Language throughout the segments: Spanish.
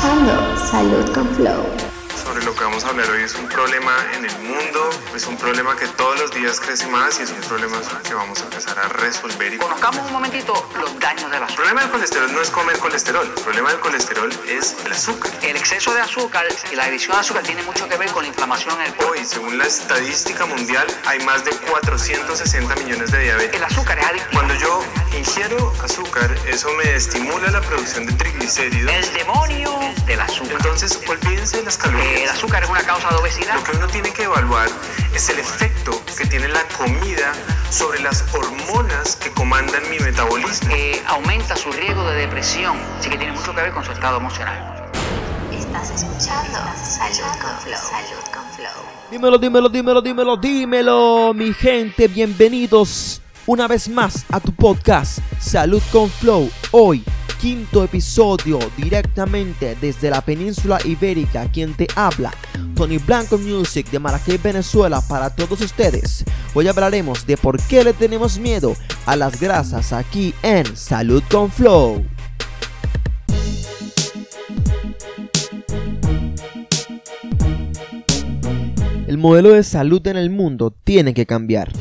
escuchando Salud con Flow. Sobre lo que vamos a hablar hoy es un problema en el mundo, es un problema que todos los días crece más y es un problema que vamos a empezar a resolver. Y Conozcamos un momentito los daños del el azúcar. problema del colesterol no es comer colesterol, el problema del colesterol es el azúcar. El exceso de azúcar y la adición de azúcar tiene mucho que ver con la inflamación en el cuerpo. Hoy, según la estadística mundial, hay más de 460 millones de diabetes. El azúcar es adictivo. Cuando yo ingiero azúcar, eso me estimula la producción de triglicéridos. El demonio del azúcar. Entonces, olvídense de las El calorías. Azúcar es una causa de obesidad. Lo que uno tiene que evaluar es el efecto que tiene la comida sobre las hormonas que comandan mi metabolismo. Eh, aumenta su riesgo de depresión, así que tiene mucho que ver con su estado emocional. Estás escuchando Salud con Flow. Salud con Flow. Dímelo, dímelo, dímelo, dímelo, dímelo, mi gente, bienvenidos una vez más a tu podcast Salud con Flow. Hoy, quinto episodio directamente desde la península ibérica, quien te habla, Tony Blanco Music de Maracay, Venezuela, para todos ustedes. Hoy hablaremos de por qué le tenemos miedo a las grasas aquí en Salud con Flow. El modelo de salud en el mundo tiene que cambiar.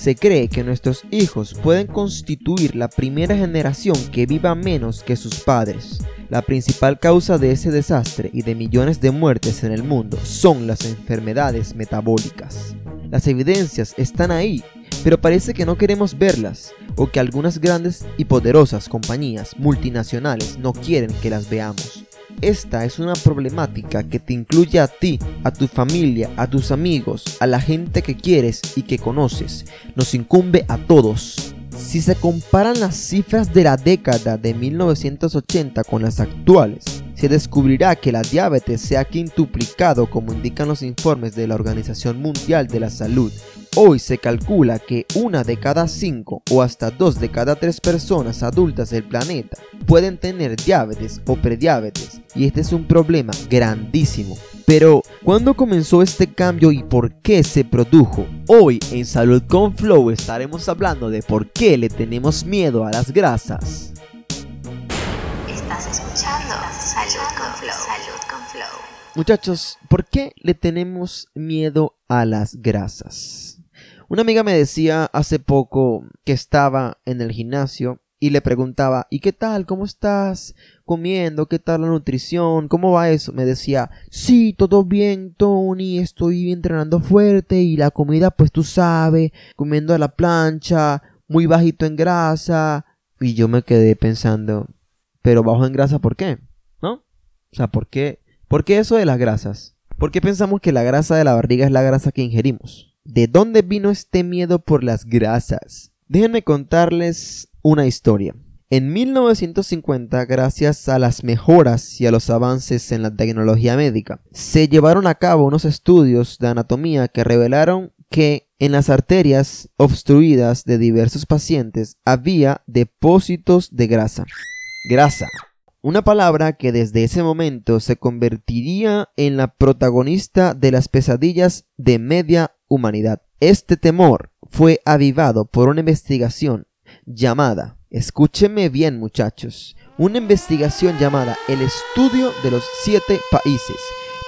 Se cree que nuestros hijos pueden constituir la primera generación que viva menos que sus padres. La principal causa de ese desastre y de millones de muertes en el mundo son las enfermedades metabólicas. Las evidencias están ahí, pero parece que no queremos verlas o que algunas grandes y poderosas compañías multinacionales no quieren que las veamos. Esta es una problemática que te incluye a ti, a tu familia, a tus amigos, a la gente que quieres y que conoces. Nos incumbe a todos. Si se comparan las cifras de la década de 1980 con las actuales, se descubrirá que la diabetes se ha quintuplicado como indican los informes de la Organización Mundial de la Salud. Hoy se calcula que una de cada cinco o hasta dos de cada tres personas adultas del planeta pueden tener diabetes o prediabetes y este es un problema grandísimo. Pero, ¿cuándo comenzó este cambio y por qué se produjo? Hoy en Salud con Flow estaremos hablando de por qué le tenemos miedo a las grasas. Estás escuchando Salud con Flow. Salud con Flow. Muchachos, ¿por qué le tenemos miedo a las grasas? Una amiga me decía hace poco que estaba en el gimnasio y le preguntaba, ¿y qué tal? ¿Cómo estás comiendo? ¿Qué tal la nutrición? ¿Cómo va eso? Me decía, sí, todo bien, Tony, estoy entrenando fuerte y la comida, pues tú sabes, comiendo a la plancha, muy bajito en grasa. Y yo me quedé pensando, pero bajo en grasa, ¿por qué? O sea, ¿por qué? ¿Por qué eso de las grasas? ¿Por qué pensamos que la grasa de la barriga es la grasa que ingerimos? ¿De dónde vino este miedo por las grasas? Déjenme contarles una historia. En 1950, gracias a las mejoras y a los avances en la tecnología médica, se llevaron a cabo unos estudios de anatomía que revelaron que en las arterias obstruidas de diversos pacientes había depósitos de grasa. Grasa. Una palabra que desde ese momento se convertiría en la protagonista de las pesadillas de media humanidad. Este temor fue avivado por una investigación llamada, escúcheme bien muchachos, una investigación llamada El estudio de los siete países,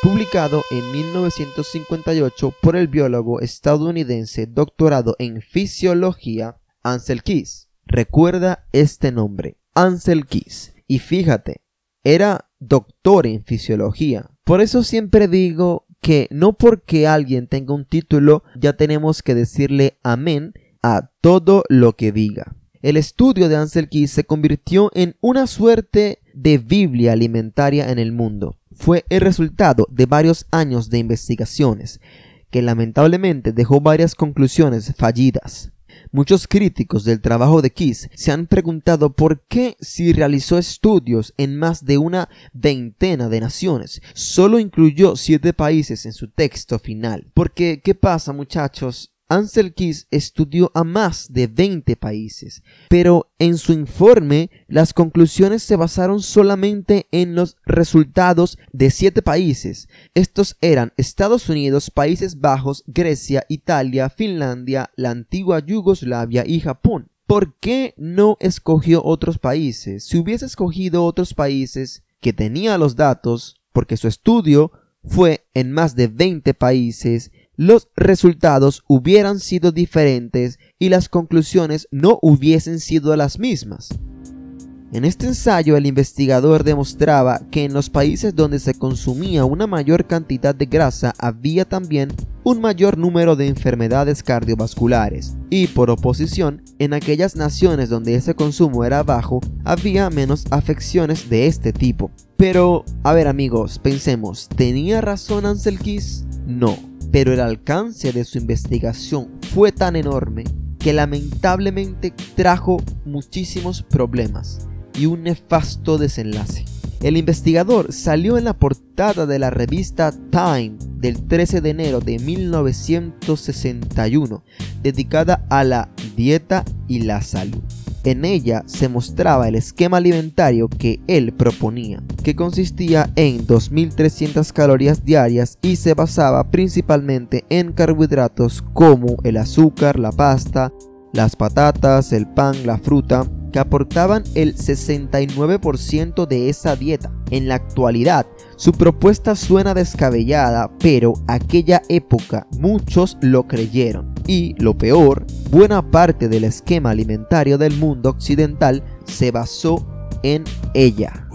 publicado en 1958 por el biólogo estadounidense doctorado en fisiología Ansel Keys. Recuerda este nombre, Ansel Keys. Y fíjate, era doctor en fisiología. Por eso siempre digo que no porque alguien tenga un título ya tenemos que decirle amén a todo lo que diga. El estudio de Ansel Keys se convirtió en una suerte de Biblia alimentaria en el mundo. Fue el resultado de varios años de investigaciones, que lamentablemente dejó varias conclusiones fallidas. Muchos críticos del trabajo de Keys se han preguntado por qué si realizó estudios en más de una veintena de naciones, solo incluyó siete países en su texto final. Porque, ¿qué pasa muchachos? Ansel Keys estudió a más de 20 países, pero en su informe las conclusiones se basaron solamente en los resultados de 7 países. Estos eran Estados Unidos, Países Bajos, Grecia, Italia, Finlandia, la antigua Yugoslavia y Japón. ¿Por qué no escogió otros países? Si hubiese escogido otros países, que tenía los datos, porque su estudio fue en más de 20 países, los resultados hubieran sido diferentes y las conclusiones no hubiesen sido las mismas. En este ensayo el investigador demostraba que en los países donde se consumía una mayor cantidad de grasa había también un mayor número de enfermedades cardiovasculares y por oposición en aquellas naciones donde ese consumo era bajo había menos afecciones de este tipo. Pero, a ver amigos, pensemos, ¿tenía razón Ansel Keys? No, pero el alcance de su investigación fue tan enorme que lamentablemente trajo muchísimos problemas y un nefasto desenlace. El investigador salió en la portada de la revista Time del 13 de enero de 1961, dedicada a la dieta y la salud. En ella se mostraba el esquema alimentario que él proponía, que consistía en 2.300 calorías diarias y se basaba principalmente en carbohidratos como el azúcar, la pasta, las patatas, el pan, la fruta, que aportaban el 69% de esa dieta. En la actualidad, su propuesta suena descabellada, pero aquella época muchos lo creyeron. Y lo peor, buena parte del esquema alimentario del mundo occidental se basó en ella.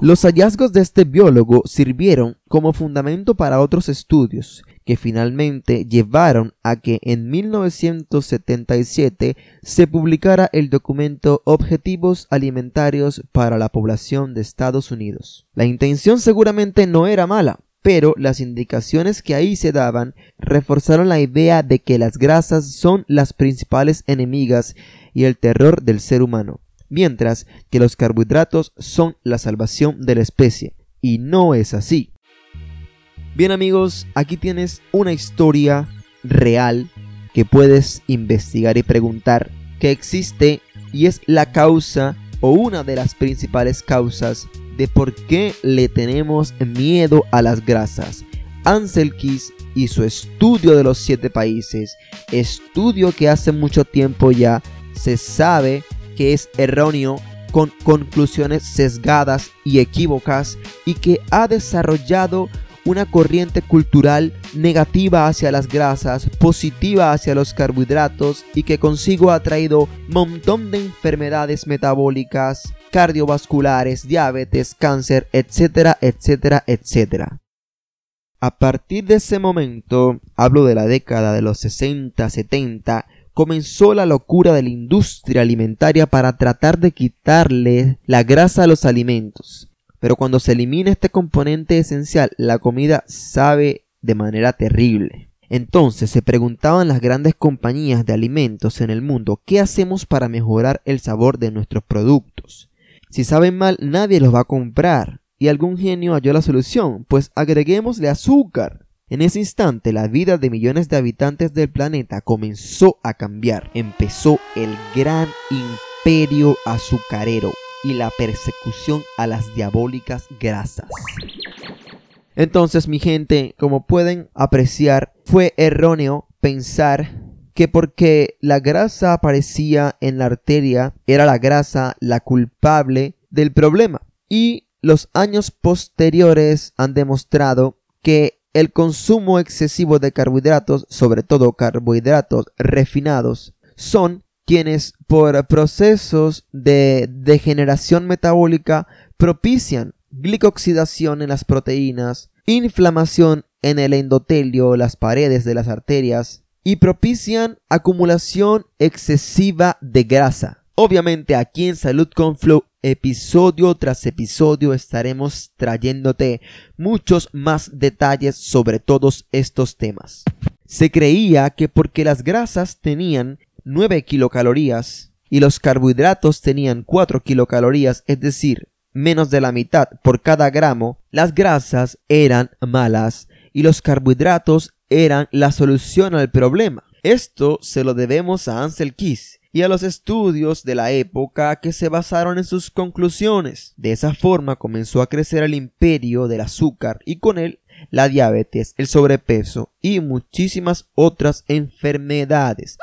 Los hallazgos de este biólogo sirvieron como fundamento para otros estudios que finalmente llevaron a que en 1977 se publicara el documento Objetivos Alimentarios para la Población de Estados Unidos. La intención seguramente no era mala, pero las indicaciones que ahí se daban reforzaron la idea de que las grasas son las principales enemigas y el terror del ser humano, mientras que los carbohidratos son la salvación de la especie. Y no es así. Bien amigos, aquí tienes una historia real que puedes investigar y preguntar que existe y es la causa o una de las principales causas de por qué le tenemos miedo a las grasas. Ansel Keys y su estudio de los siete países, estudio que hace mucho tiempo ya se sabe que es erróneo con conclusiones sesgadas y equívocas y que ha desarrollado una corriente cultural negativa hacia las grasas, positiva hacia los carbohidratos y que consigo ha traído montón de enfermedades metabólicas, cardiovasculares, diabetes, cáncer, etcétera, etcétera, etcétera. A partir de ese momento, hablo de la década de los 60, 70, comenzó la locura de la industria alimentaria para tratar de quitarle la grasa a los alimentos pero cuando se elimina este componente esencial, la comida sabe de manera terrible. Entonces se preguntaban las grandes compañías de alimentos en el mundo qué hacemos para mejorar el sabor de nuestros productos. Si saben mal, nadie los va a comprar. Y algún genio halló la solución, pues agreguémosle azúcar. En ese instante la vida de millones de habitantes del planeta comenzó a cambiar. Empezó el gran imperio azucarero y la persecución a las diabólicas grasas. Entonces, mi gente, como pueden apreciar, fue erróneo pensar que porque la grasa aparecía en la arteria, era la grasa la culpable del problema. Y los años posteriores han demostrado que el consumo excesivo de carbohidratos, sobre todo carbohidratos refinados, son quienes por procesos de degeneración metabólica propician glicoxidación en las proteínas, inflamación en el endotelio, las paredes de las arterias, y propician acumulación excesiva de grasa. Obviamente aquí en Salud con Flow, episodio tras episodio estaremos trayéndote muchos más detalles sobre todos estos temas. Se creía que porque las grasas tenían 9 kilocalorías y los carbohidratos tenían 4 kilocalorías, es decir, menos de la mitad por cada gramo, las grasas eran malas y los carbohidratos eran la solución al problema. Esto se lo debemos a Ansel Keys y a los estudios de la época que se basaron en sus conclusiones. De esa forma comenzó a crecer el imperio del azúcar y con él la diabetes, el sobrepeso y muchísimas otras enfermedades.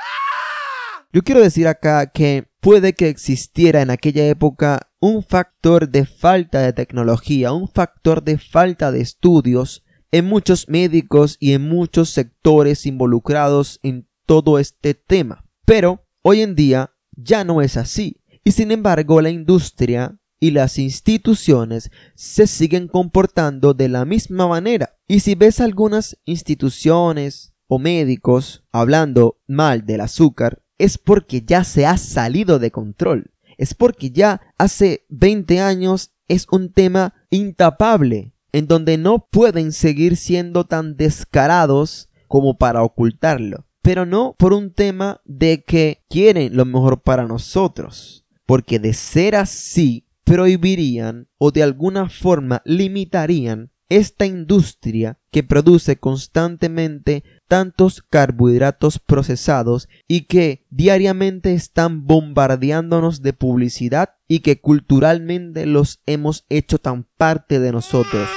Yo quiero decir acá que puede que existiera en aquella época un factor de falta de tecnología, un factor de falta de estudios en muchos médicos y en muchos sectores involucrados en todo este tema. Pero hoy en día ya no es así. Y sin embargo la industria y las instituciones se siguen comportando de la misma manera. Y si ves algunas instituciones o médicos hablando mal del azúcar, es porque ya se ha salido de control. Es porque ya hace 20 años es un tema intapable, en donde no pueden seguir siendo tan descarados como para ocultarlo. Pero no por un tema de que quieren lo mejor para nosotros, porque de ser así, prohibirían o de alguna forma limitarían esta industria que produce constantemente tantos carbohidratos procesados y que diariamente están bombardeándonos de publicidad y que culturalmente los hemos hecho tan parte de nosotros.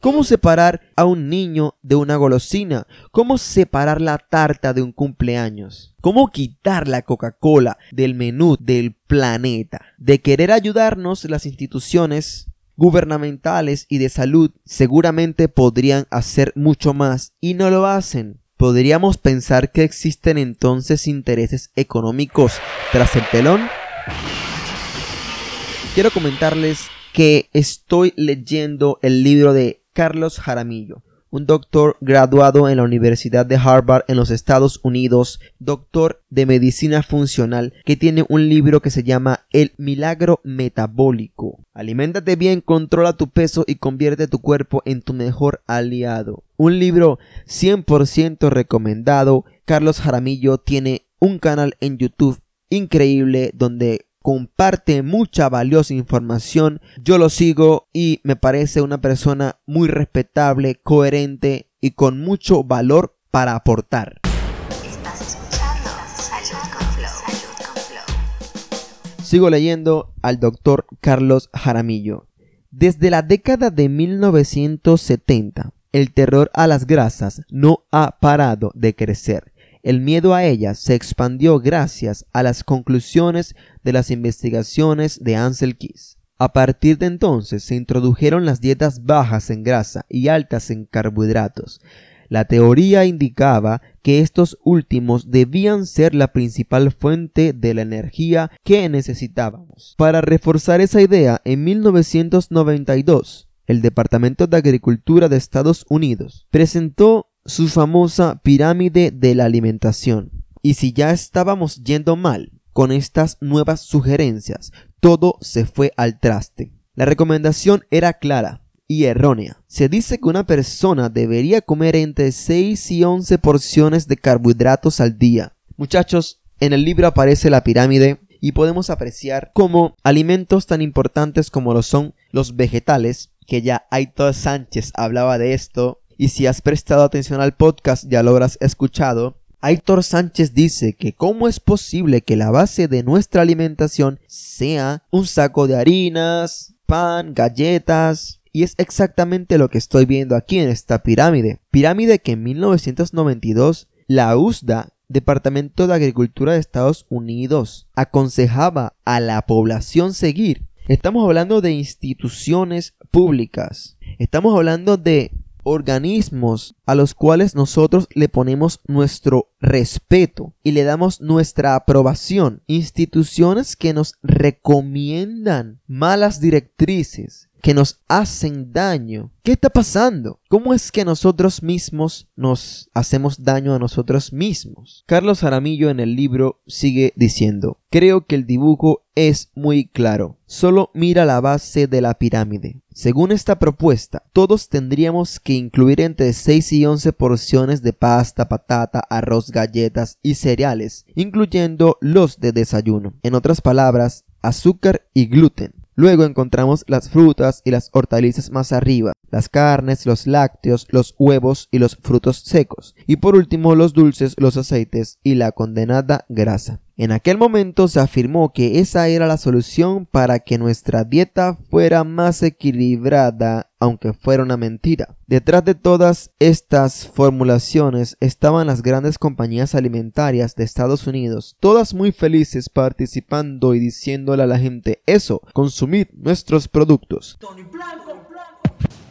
¿Cómo separar a un niño de una golosina? ¿Cómo separar la tarta de un cumpleaños? ¿Cómo quitar la Coca-Cola del menú del planeta? De querer ayudarnos, las instituciones gubernamentales y de salud seguramente podrían hacer mucho más y no lo hacen. ¿Podríamos pensar que existen entonces intereses económicos tras el telón? Quiero comentarles que estoy leyendo el libro de Carlos Jaramillo, un doctor graduado en la Universidad de Harvard en los Estados Unidos, doctor de medicina funcional, que tiene un libro que se llama El milagro metabólico. Aliméntate bien, controla tu peso y convierte tu cuerpo en tu mejor aliado. Un libro 100% recomendado. Carlos Jaramillo tiene un canal en YouTube increíble donde comparte mucha valiosa información. Yo lo sigo y me parece una persona muy respetable, coherente y con mucho valor para aportar. Estás escuchando Salud con Flow. Salud con Flow. Sigo leyendo al doctor Carlos Jaramillo. Desde la década de 1970, el terror a las grasas no ha parado de crecer. El miedo a ellas se expandió gracias a las conclusiones de las investigaciones de Ansel Keys. A partir de entonces se introdujeron las dietas bajas en grasa y altas en carbohidratos. La teoría indicaba que estos últimos debían ser la principal fuente de la energía que necesitábamos. Para reforzar esa idea, en 1992, el Departamento de Agricultura de Estados Unidos presentó su famosa pirámide de la alimentación. Y si ya estábamos yendo mal con estas nuevas sugerencias, todo se fue al traste. La recomendación era clara y errónea. Se dice que una persona debería comer entre 6 y 11 porciones de carbohidratos al día. Muchachos, en el libro aparece la pirámide y podemos apreciar cómo alimentos tan importantes como lo son los vegetales, que ya Aitor Sánchez hablaba de esto y si has prestado atención al podcast ya lo habrás escuchado, Aitor Sánchez dice que cómo es posible que la base de nuestra alimentación sea un saco de harinas, pan, galletas, y es exactamente lo que estoy viendo aquí en esta pirámide. Pirámide que en 1992 la USDA, Departamento de Agricultura de Estados Unidos, aconsejaba a la población seguir. Estamos hablando de instituciones públicas. Estamos hablando de organismos a los cuales nosotros le ponemos nuestro respeto y le damos nuestra aprobación, instituciones que nos recomiendan malas directrices, que nos hacen daño. ¿Qué está pasando? ¿Cómo es que nosotros mismos nos hacemos daño a nosotros mismos? Carlos Aramillo en el libro sigue diciendo, creo que el dibujo es muy claro. Solo mira la base de la pirámide. Según esta propuesta, todos tendríamos que incluir entre 6 y 11 porciones de pasta, patata, arroz, galletas y cereales, incluyendo los de desayuno. En otras palabras, azúcar y gluten. Luego encontramos las frutas y las hortalizas más arriba, las carnes, los lácteos, los huevos y los frutos secos. Y por último los dulces, los aceites y la condenada grasa. En aquel momento se afirmó que esa era la solución para que nuestra dieta fuera más equilibrada, aunque fuera una mentira. Detrás de todas estas formulaciones estaban las grandes compañías alimentarias de Estados Unidos, todas muy felices participando y diciéndole a la gente eso, consumid nuestros productos.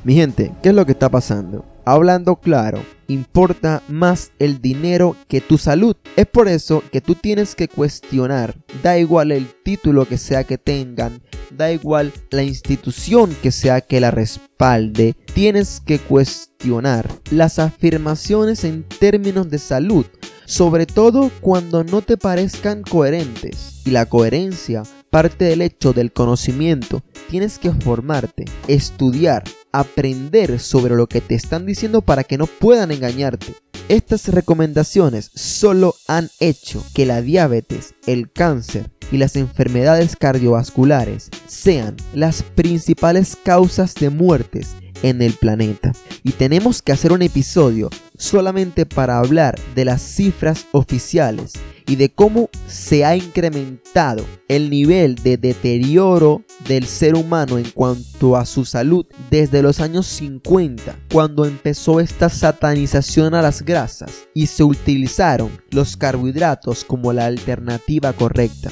Mi gente, ¿qué es lo que está pasando? Hablando claro, importa más el dinero que tu salud. Es por eso que tú tienes que cuestionar, da igual el título que sea que tengan, da igual la institución que sea que la respalde, tienes que cuestionar las afirmaciones en términos de salud, sobre todo cuando no te parezcan coherentes. Y la coherencia parte del hecho del conocimiento. Tienes que formarte, estudiar, aprender sobre lo que te están diciendo para que no puedan engañarte. Estas recomendaciones solo han hecho que la diabetes, el cáncer y las enfermedades cardiovasculares sean las principales causas de muertes en el planeta. Y tenemos que hacer un episodio solamente para hablar de las cifras oficiales y de cómo se ha incrementado el nivel de deterioro del ser humano en cuanto a su salud desde los años 50, cuando empezó esta satanización a las grasas y se utilizaron los carbohidratos como la alternativa correcta.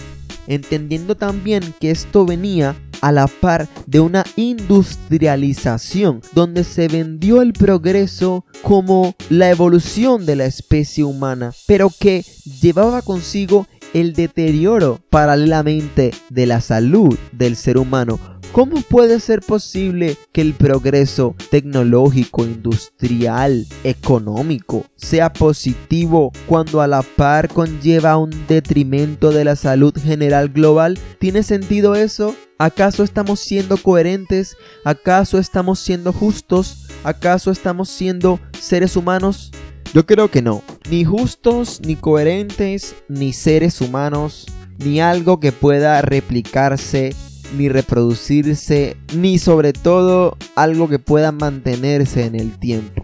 Entendiendo también que esto venía a la par de una industrialización donde se vendió el progreso como la evolución de la especie humana, pero que llevaba consigo el deterioro paralelamente de la salud del ser humano ¿Cómo puede ser posible que el progreso tecnológico, industrial, económico sea positivo cuando a la par conlleva un detrimento de la salud general global? ¿Tiene sentido eso? ¿Acaso estamos siendo coherentes? ¿Acaso estamos siendo justos? ¿Acaso estamos siendo seres humanos? Yo creo que no. Ni justos, ni coherentes, ni seres humanos, ni algo que pueda replicarse ni reproducirse, ni sobre todo algo que pueda mantenerse en el tiempo.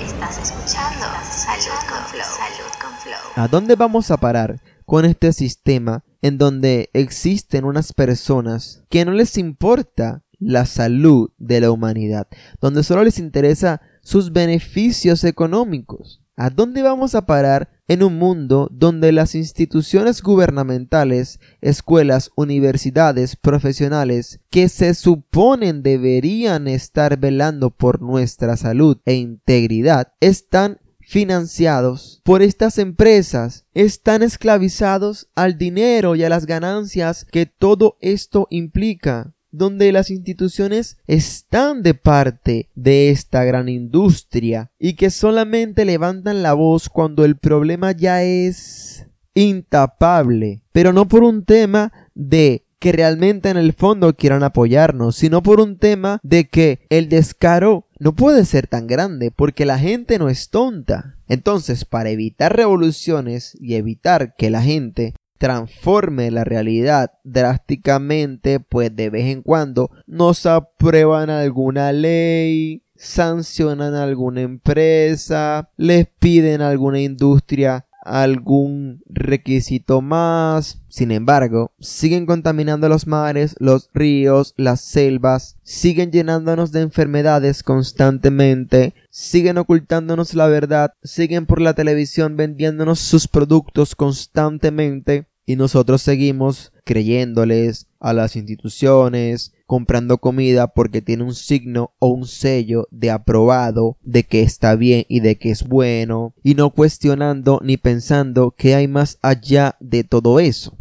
Estás escuchando Salud con Flow. Salud con Flow. ¿A dónde vamos a parar con este sistema en donde existen unas personas que no les importa la salud de la humanidad, donde solo les interesa sus beneficios económicos? ¿A dónde vamos a parar en un mundo donde las instituciones gubernamentales, escuelas, universidades, profesionales, que se suponen deberían estar velando por nuestra salud e integridad, están financiados por estas empresas, están esclavizados al dinero y a las ganancias que todo esto implica donde las instituciones están de parte de esta gran industria y que solamente levantan la voz cuando el problema ya es intapable, pero no por un tema de que realmente en el fondo quieran apoyarnos, sino por un tema de que el descaro no puede ser tan grande porque la gente no es tonta. Entonces, para evitar revoluciones y evitar que la gente transforme la realidad drásticamente, pues de vez en cuando nos aprueban alguna ley, sancionan alguna empresa, les piden alguna industria algún requisito más. Sin embargo, siguen contaminando los mares, los ríos, las selvas, siguen llenándonos de enfermedades constantemente, siguen ocultándonos la verdad, siguen por la televisión vendiéndonos sus productos constantemente y nosotros seguimos creyéndoles a las instituciones, comprando comida porque tiene un signo o un sello de aprobado, de que está bien y de que es bueno, y no cuestionando ni pensando que hay más allá de todo eso.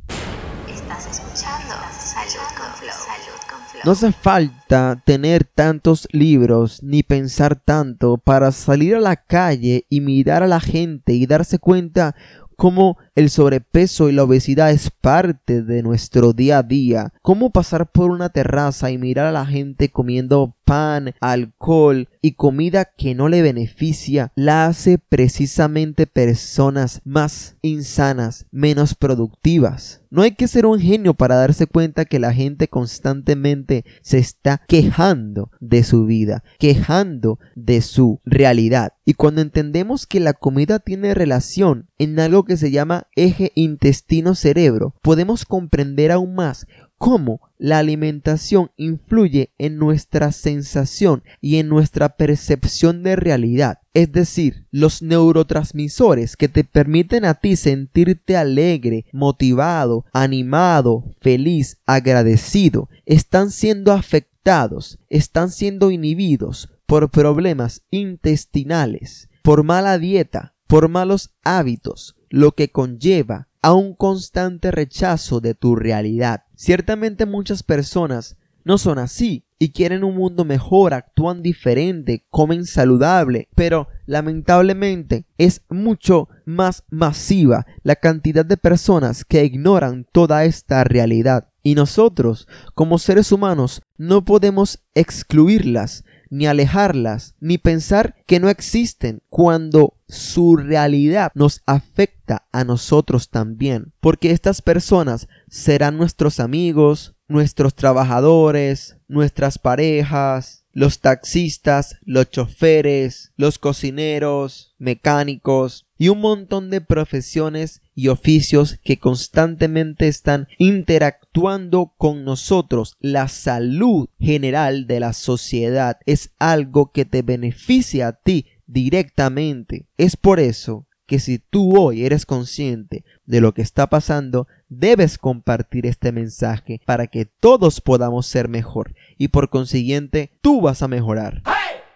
Estás escuchando Salud con Flow. Salud con Flow. No hace falta tener tantos libros ni pensar tanto para salir a la calle y mirar a la gente y darse cuenta cómo el sobrepeso y la obesidad es parte de nuestro día a día, cómo pasar por una terraza y mirar a la gente comiendo pan, alcohol y comida que no le beneficia, la hace precisamente personas más insanas, menos productivas. No hay que ser un genio para darse cuenta que la gente constantemente se está quejando de su vida, quejando de su realidad. Y cuando entendemos que la comida tiene relación en algo que se llama eje intestino-cerebro, podemos comprender aún más cómo la alimentación influye en nuestra sensación y en nuestra percepción de realidad. Es decir, los neurotransmisores que te permiten a ti sentirte alegre, motivado, animado, feliz, agradecido, están siendo afectados, están siendo inhibidos por problemas intestinales, por mala dieta, por malos hábitos, lo que conlleva a un constante rechazo de tu realidad. Ciertamente muchas personas no son así y quieren un mundo mejor, actúan diferente, comen saludable, pero lamentablemente es mucho más masiva la cantidad de personas que ignoran toda esta realidad. Y nosotros, como seres humanos, no podemos excluirlas ni alejarlas, ni pensar que no existen cuando su realidad nos afecta a nosotros también, porque estas personas serán nuestros amigos, nuestros trabajadores, nuestras parejas, los taxistas, los choferes, los cocineros, mecánicos y un montón de profesiones y oficios que constantemente están interactuando con nosotros. La salud general de la sociedad es algo que te beneficia a ti directamente. Es por eso que si tú hoy eres consciente de lo que está pasando, debes compartir este mensaje para que todos podamos ser mejor y por consiguiente tú vas a mejorar.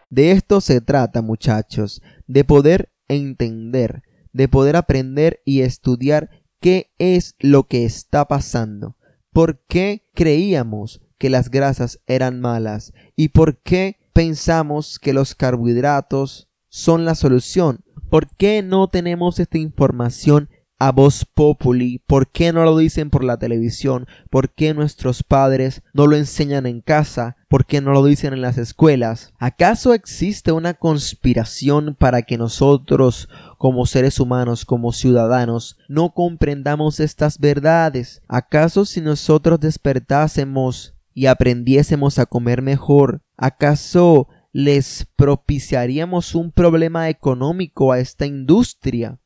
De esto se trata muchachos, de poder entender, de poder aprender y estudiar qué es lo que está pasando, por qué creíamos que las grasas eran malas y por qué pensamos que los carbohidratos son la solución. ¿Por qué no tenemos esta información a voz populi? ¿Por qué no lo dicen por la televisión? ¿Por qué nuestros padres no lo enseñan en casa? ¿Por qué no lo dicen en las escuelas? ¿Acaso existe una conspiración para que nosotros, como seres humanos, como ciudadanos, no comprendamos estas verdades? ¿Acaso si nosotros despertásemos y aprendiésemos a comer mejor, ¿acaso les propiciaríamos un problema económico a esta industria?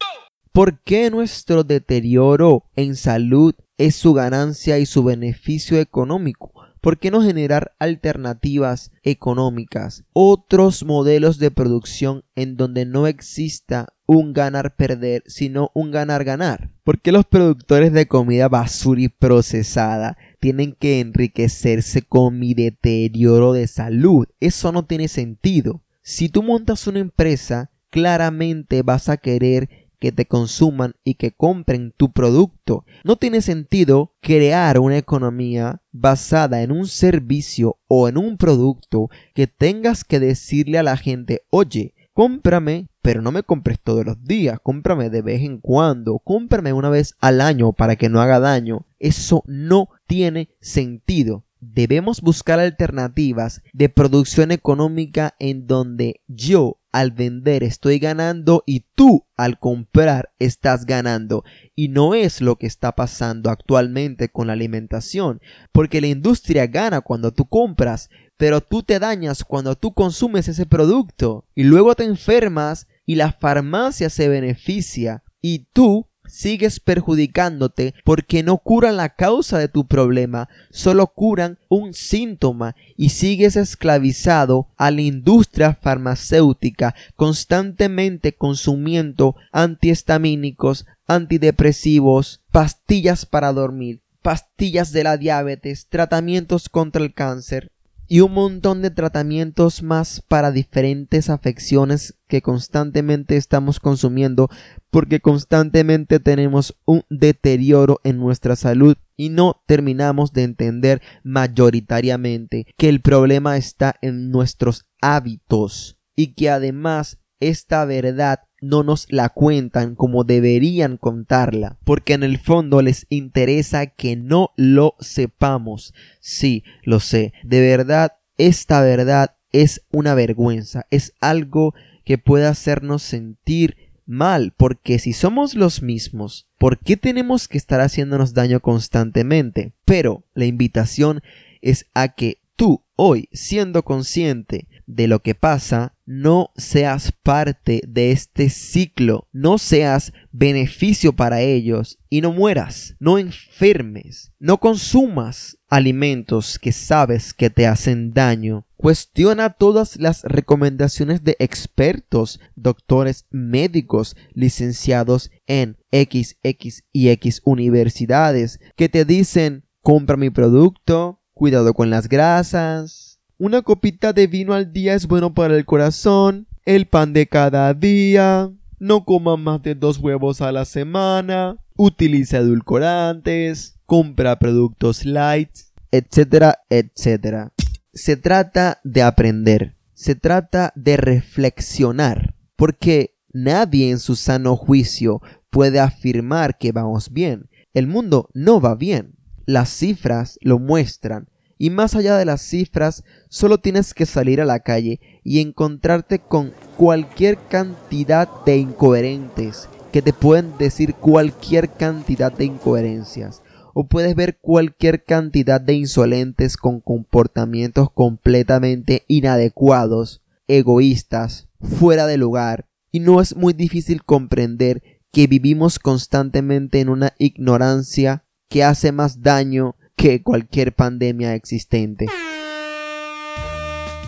¿Por qué nuestro deterioro en salud es su ganancia y su beneficio económico? ¿Por qué no generar alternativas económicas? Otros modelos de producción en donde no exista un ganar-perder, sino un ganar-ganar. ¿Por qué los productores de comida basura y procesada tienen que enriquecerse con mi deterioro de salud? Eso no tiene sentido. Si tú montas una empresa, claramente vas a querer que te consuman y que compren tu producto. No tiene sentido crear una economía basada en un servicio o en un producto que tengas que decirle a la gente, oye, cómprame, pero no me compres todos los días, cómprame de vez en cuando, cómprame una vez al año para que no haga daño. Eso no tiene sentido. Debemos buscar alternativas de producción económica en donde yo al vender estoy ganando y tú al comprar estás ganando. Y no es lo que está pasando actualmente con la alimentación, porque la industria gana cuando tú compras, pero tú te dañas cuando tú consumes ese producto y luego te enfermas y la farmacia se beneficia y tú sigues perjudicándote porque no curan la causa de tu problema, solo curan un síntoma y sigues esclavizado a la industria farmacéutica constantemente consumiendo antihistamínicos, antidepresivos, pastillas para dormir, pastillas de la diabetes, tratamientos contra el cáncer, y un montón de tratamientos más para diferentes afecciones que constantemente estamos consumiendo porque constantemente tenemos un deterioro en nuestra salud y no terminamos de entender mayoritariamente que el problema está en nuestros hábitos y que además esta verdad no nos la cuentan como deberían contarla, porque en el fondo les interesa que no lo sepamos. Sí, lo sé, de verdad esta verdad es una vergüenza, es algo que puede hacernos sentir mal, porque si somos los mismos, ¿por qué tenemos que estar haciéndonos daño constantemente? Pero la invitación es a que tú hoy, siendo consciente de lo que pasa, no seas parte de este ciclo, no seas beneficio para ellos y no mueras, no enfermes, no consumas alimentos que sabes que te hacen daño. Cuestiona todas las recomendaciones de expertos, doctores médicos, licenciados en XX y X universidades, que te dicen compra mi producto, cuidado con las grasas, una copita de vino al día es bueno para el corazón. El pan de cada día. No coma más de dos huevos a la semana. Utiliza edulcorantes. Compra productos light. Etcétera, etcétera. Se trata de aprender. Se trata de reflexionar. Porque nadie en su sano juicio puede afirmar que vamos bien. El mundo no va bien. Las cifras lo muestran y más allá de las cifras, solo tienes que salir a la calle y encontrarte con cualquier cantidad de incoherentes que te pueden decir cualquier cantidad de incoherencias. O puedes ver cualquier cantidad de insolentes con comportamientos completamente inadecuados, egoístas, fuera de lugar. Y no es muy difícil comprender que vivimos constantemente en una ignorancia que hace más daño que cualquier pandemia existente.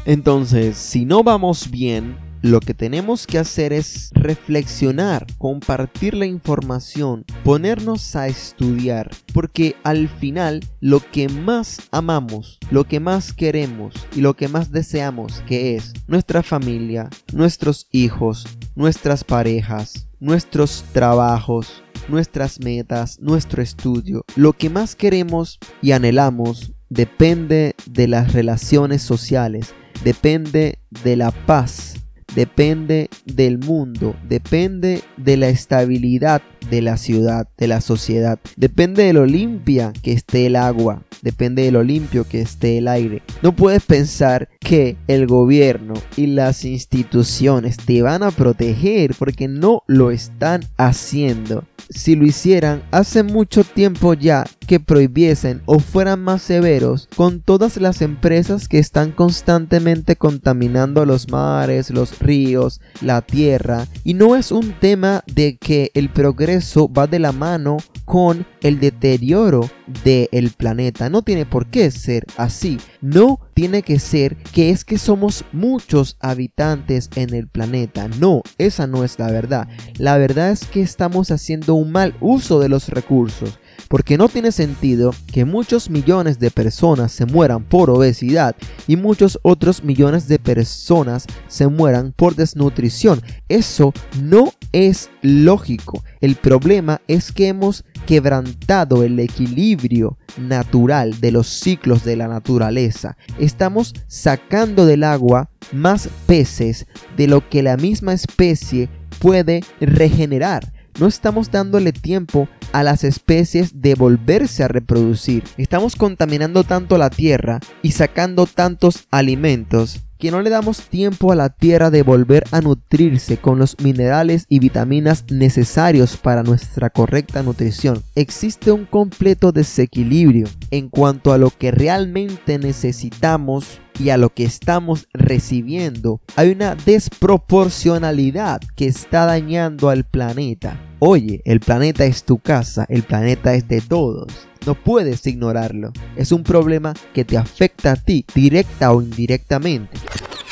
Entonces, si no vamos bien, lo que tenemos que hacer es reflexionar, compartir la información, ponernos a estudiar, porque al final lo que más amamos, lo que más queremos y lo que más deseamos que es nuestra familia, nuestros hijos, nuestras parejas, nuestros trabajos, nuestras metas, nuestro estudio. Lo que más queremos y anhelamos depende de las relaciones sociales, depende de la paz, depende del mundo, depende de la estabilidad de la ciudad, de la sociedad, depende de lo limpia que esté el agua, depende de lo limpio que esté el aire. No puedes pensar que el gobierno y las instituciones te van a proteger porque no lo están haciendo si lo hicieran hace mucho tiempo ya que prohibiesen o fueran más severos con todas las empresas que están constantemente contaminando los mares, los ríos, la tierra. Y no es un tema de que el progreso va de la mano con el deterioro del planeta. No tiene por qué ser así. No tiene que ser que es que somos muchos habitantes en el planeta. No, esa no es la verdad. La verdad es que estamos haciendo un mal uso de los recursos porque no tiene sentido que muchos millones de personas se mueran por obesidad y muchos otros millones de personas se mueran por desnutrición. Eso no es lógico. El problema es que hemos quebrantado el equilibrio natural de los ciclos de la naturaleza. Estamos sacando del agua más peces de lo que la misma especie puede regenerar. No estamos dándole tiempo a las especies de volverse a reproducir. Estamos contaminando tanto la tierra y sacando tantos alimentos que no le damos tiempo a la tierra de volver a nutrirse con los minerales y vitaminas necesarios para nuestra correcta nutrición. Existe un completo desequilibrio en cuanto a lo que realmente necesitamos y a lo que estamos recibiendo. Hay una desproporcionalidad que está dañando al planeta. Oye, el planeta es tu casa, el planeta es de todos. No puedes ignorarlo. Es un problema que te afecta a ti, directa o indirectamente.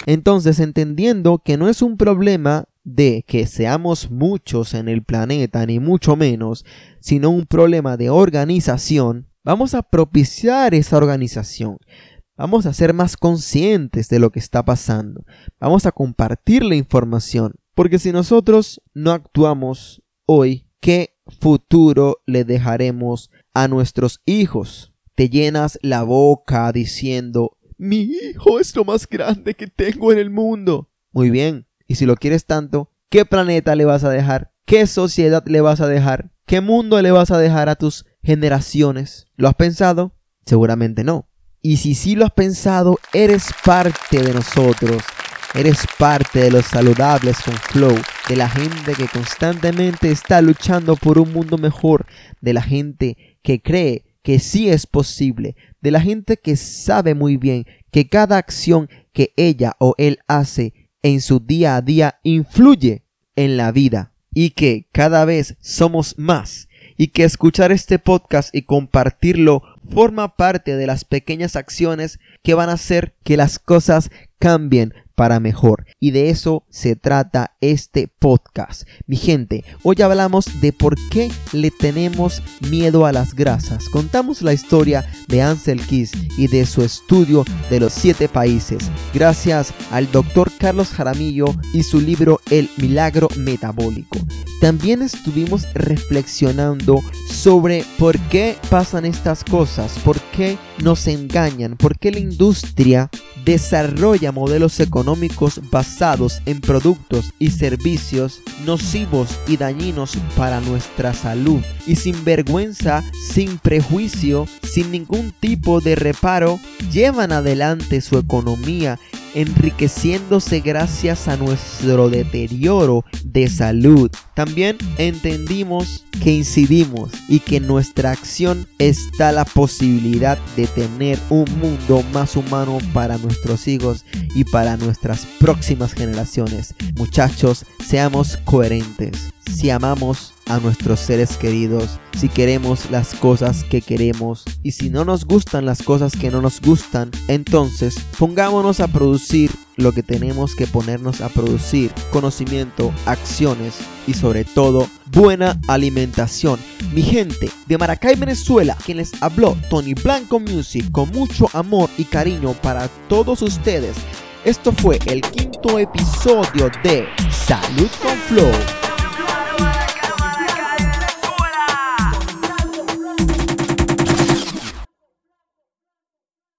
Entonces, entendiendo que no es un problema de que seamos muchos en el planeta, ni mucho menos, sino un problema de organización, vamos a propiciar esa organización. Vamos a ser más conscientes de lo que está pasando. Vamos a compartir la información. Porque si nosotros no actuamos hoy, ¿qué futuro le dejaremos a nuestros hijos. Te llenas la boca diciendo, mi hijo es lo más grande que tengo en el mundo. Muy bien, y si lo quieres tanto, ¿qué planeta le vas a dejar? ¿Qué sociedad le vas a dejar? ¿Qué mundo le vas a dejar a tus generaciones? ¿Lo has pensado? Seguramente no. Y si sí lo has pensado, eres parte de nosotros. Eres parte de los saludables con Flow, de la gente que constantemente está luchando por un mundo mejor, de la gente que cree que sí es posible, de la gente que sabe muy bien que cada acción que ella o él hace en su día a día influye en la vida y que cada vez somos más. Y que escuchar este podcast y compartirlo forma parte de las pequeñas acciones que van a hacer que las cosas cambien para mejor. Y de eso se trata este podcast. Mi gente, hoy hablamos de por qué le tenemos miedo a las grasas. Contamos la historia de Ansel Keys y de su estudio de los siete países. Gracias al doctor Carlos Jaramillo y su libro El Milagro Metabólico. También estuvimos reflexionando sobre por qué pasan estas cosas, por qué nos engañan, por qué la industria desarrolla modelos económicos basados en productos y servicios nocivos y dañinos para nuestra salud y sin vergüenza, sin prejuicio, sin ningún tipo de reparo, llevan adelante su economía enriqueciéndose gracias a nuestro deterioro de salud. También entendimos que incidimos y que en nuestra acción está la posibilidad de tener un mundo más humano para nuestros hijos y para nuestras próximas generaciones. Muchachos, seamos coherentes. Si amamos a nuestros seres queridos, si queremos las cosas que queremos y si no nos gustan las cosas que no nos gustan, entonces pongámonos a producir lo que tenemos que ponernos a producir, conocimiento, acciones y sobre todo buena alimentación. Mi gente de Maracay, Venezuela, quien les habló Tony Blanco Music con mucho amor y cariño para todos ustedes. Esto fue el quinto episodio de Salud con Flow.